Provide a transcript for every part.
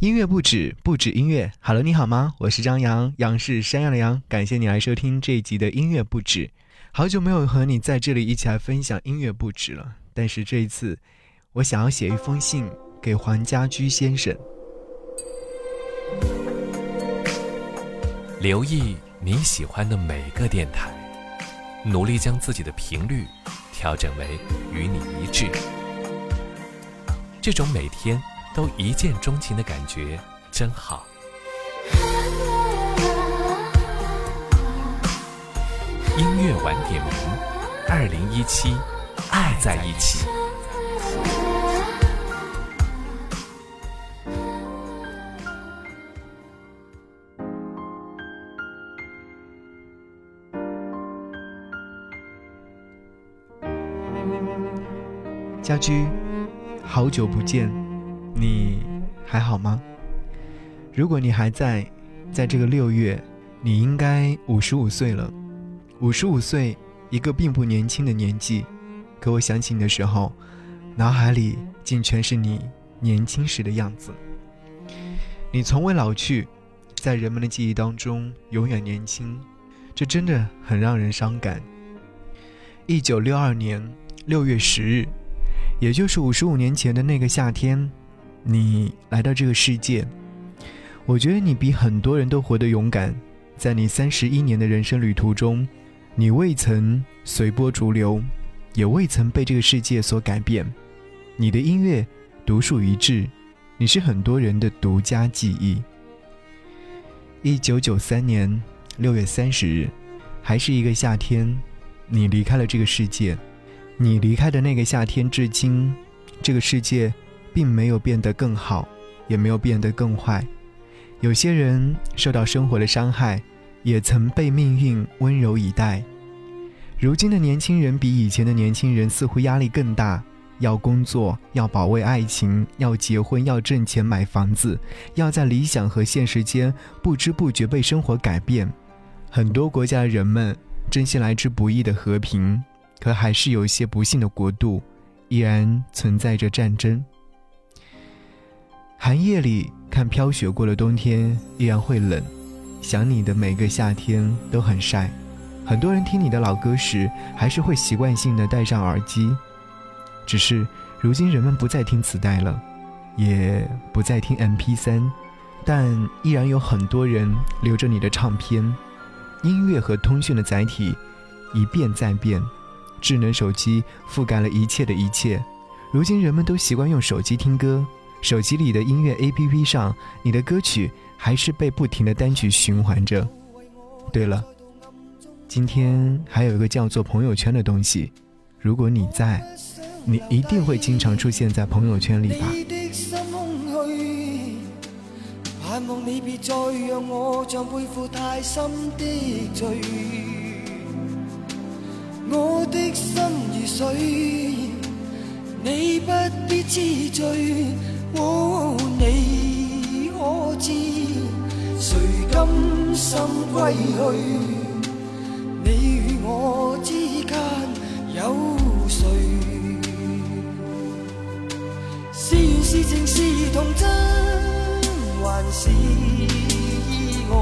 音乐不止，不止音乐。Hello，你好吗？我是张扬，杨是山羊的羊。感谢你来收听这一集的音乐不止。好久没有和你在这里一起来分享音乐不止了，但是这一次，我想要写一封信给黄家驹先生。留意你喜欢的每个电台，努力将自己的频率调整为与你一致。这种每天。都一见钟情的感觉真好。音乐晚点名，二零一七，爱在一起。家居，好久不见。你还好吗？如果你还在，在这个六月，你应该五十五岁了。五十五岁，一个并不年轻的年纪。可我想起你的时候，脑海里竟全是你年轻时的样子。你从未老去，在人们的记忆当中永远年轻，这真的很让人伤感。一九六二年六月十日，也就是五十五年前的那个夏天。你来到这个世界，我觉得你比很多人都活得勇敢。在你三十一年的人生旅途中，你未曾随波逐流，也未曾被这个世界所改变。你的音乐独树一帜，你是很多人的独家记忆。一九九三年六月三十日，还是一个夏天，你离开了这个世界。你离开的那个夏天，至今，这个世界。并没有变得更好，也没有变得更坏。有些人受到生活的伤害，也曾被命运温柔以待。如今的年轻人比以前的年轻人似乎压力更大，要工作，要保卫爱情，要结婚，要挣钱买房子，要在理想和现实间不知不觉被生活改变。很多国家的人们珍惜来之不易的和平，可还是有一些不幸的国度，依然存在着战争。寒夜里看飘雪过的冬天依然会冷，想你的每个夏天都很晒。很多人听你的老歌时，还是会习惯性的戴上耳机。只是如今人们不再听磁带了，也不再听 MP3，但依然有很多人留着你的唱片。音乐和通讯的载体一变再变，智能手机覆盖了一切的一切。如今人们都习惯用手机听歌。手机里的音乐 APP 上，你的歌曲还是被不停的单曲循环着。对了，今天还有一个叫做朋友圈的东西，如果你在，你一定会经常出现在朋友圈里吧。盼望你别再让我像背负太深的罪，我的心如水，你不必知罪。哦，你可知谁？甘心归去？你与我之间有谁？是缘是情是童真，还是意外？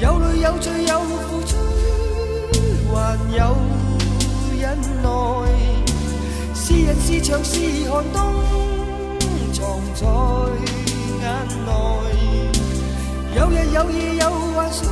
有泪有罪有付出，还有忍耐。是人是墙是寒冬。藏在眼内，有日有夜有幻想，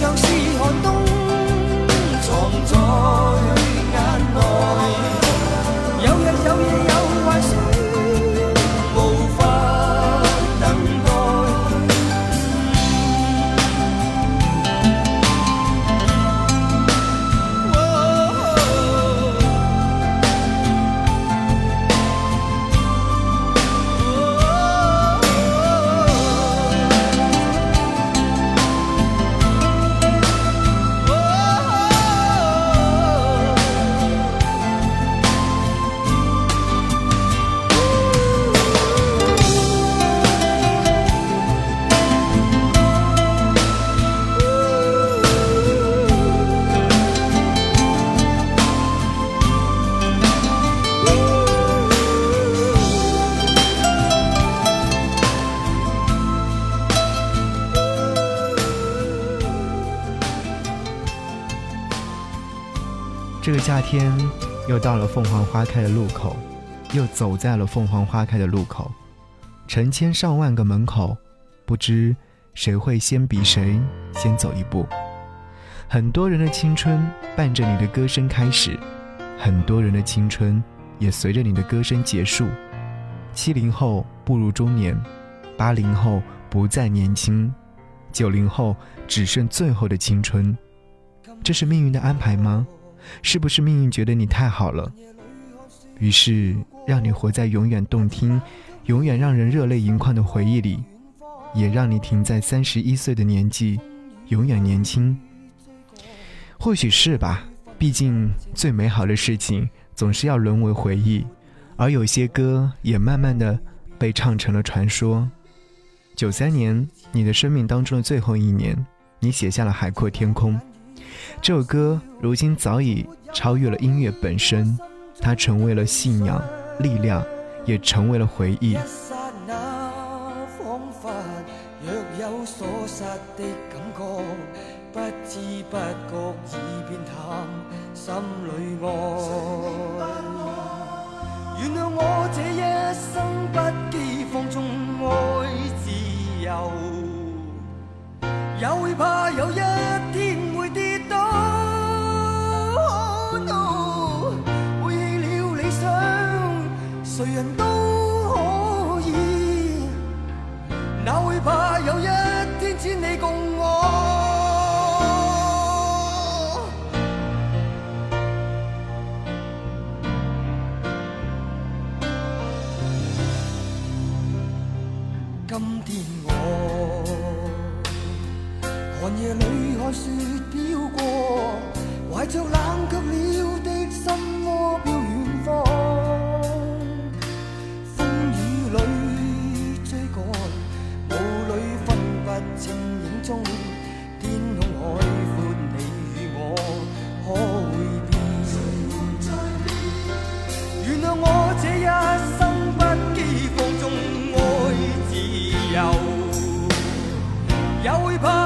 人是天又到了凤凰花开的路口，又走在了凤凰花开的路口，成千上万个门口，不知谁会先比谁先走一步。很多人的青春伴着你的歌声开始，很多人的青春也随着你的歌声结束。七零后步入中年，八零后不再年轻，九零后只剩最后的青春。这是命运的安排吗？是不是命运觉得你太好了，于是让你活在永远动听、永远让人热泪盈眶的回忆里，也让你停在三十一岁的年纪，永远年轻？或许是吧，毕竟最美好的事情总是要沦为回忆，而有些歌也慢慢的被唱成了传说。九三年，你的生命当中的最后一年，你写下了《海阔天空》。这首歌如今早已超越了音乐本身，它成为了信仰、力量，也成为了回忆。不知不覺已變淡，心裏愛。原谅我这一生不羁放纵爱自由，也會怕有一天谁，人都可以，哪会怕有一也会怕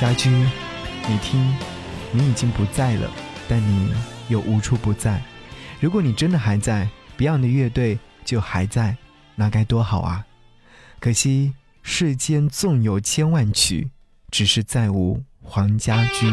家驹，你听，你已经不在了，但你又无处不在。如果你真的还在，Beyond 的乐队就还在，那该多好啊！可惜世间纵有千万曲，只是再无黄家驹。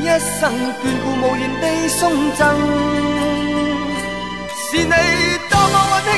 一生眷顾无言地送赠。是你多么温馨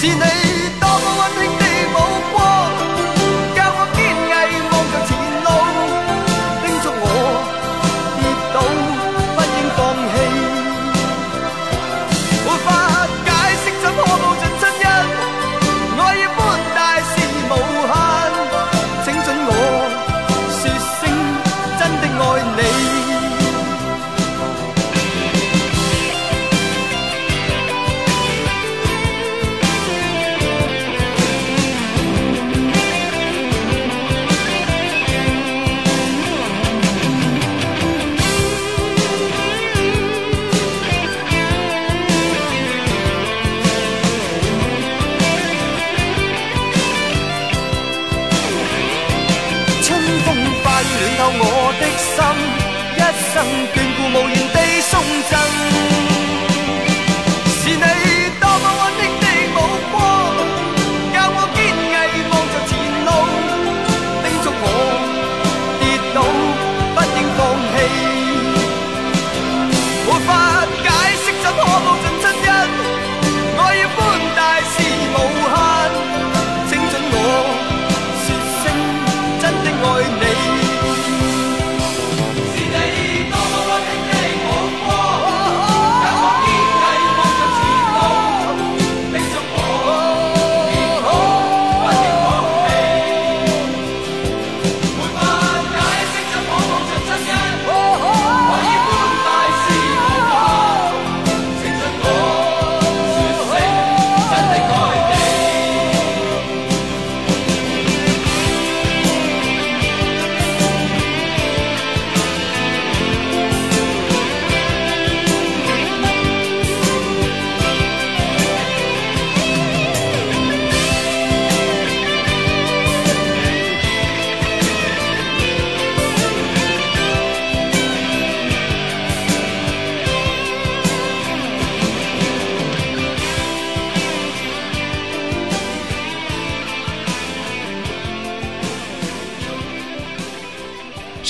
是你多么温馨的目光，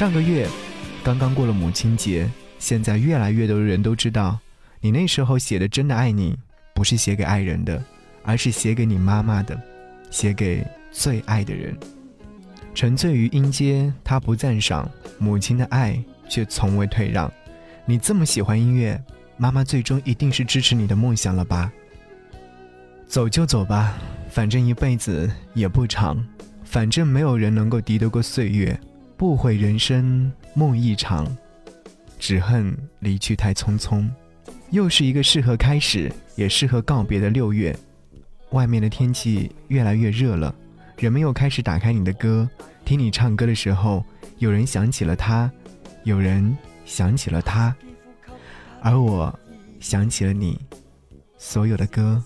上个月刚刚过了母亲节，现在越来越多的人都知道，你那时候写的“真的爱你”不是写给爱人的，而是写给你妈妈的，写给最爱的人。沉醉于音阶，他不赞赏母亲的爱，却从未退让。你这么喜欢音乐，妈妈最终一定是支持你的梦想了吧？走就走吧，反正一辈子也不长，反正没有人能够敌得过岁月。不悔人生梦一场，只恨离去太匆匆。又是一个适合开始，也适合告别的六月。外面的天气越来越热了，人们又开始打开你的歌，听你唱歌的时候，有人想起了他，有人想起了他，而我想起了你。所有的歌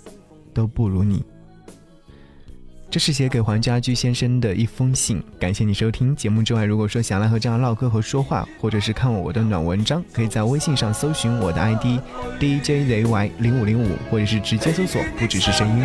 都不如你。这是写给黄家驹先生的一封信，感谢你收听节目之外，如果说想来和这样唠嗑和说话，或者是看我的暖文章，可以在微信上搜寻我的 ID DJZY 零五零五，或者是直接搜索不只是声音。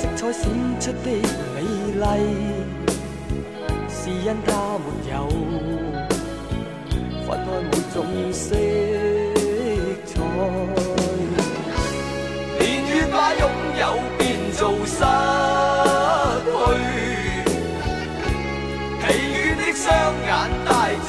色彩闪出的美丽，是因它没有分开每种色彩。年月把拥有变做失去，疲倦的双眼带着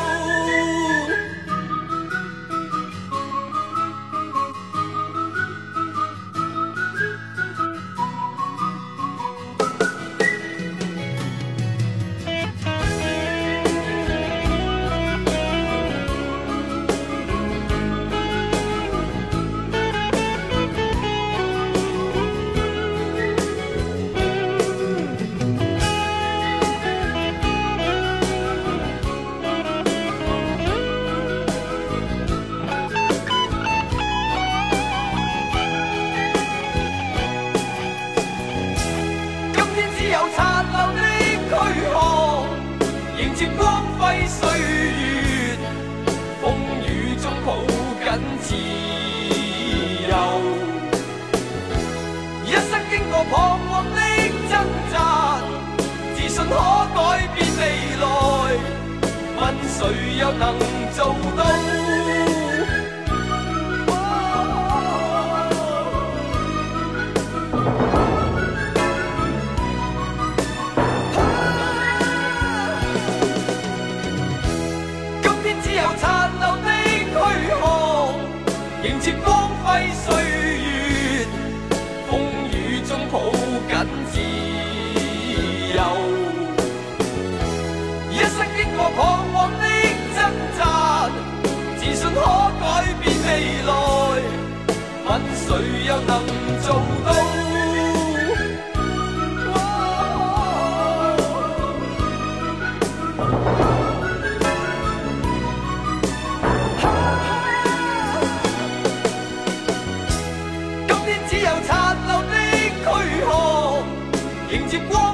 谁又能做到？可改变未来，问谁又能做到？今天只有残留的躯壳。迎接光。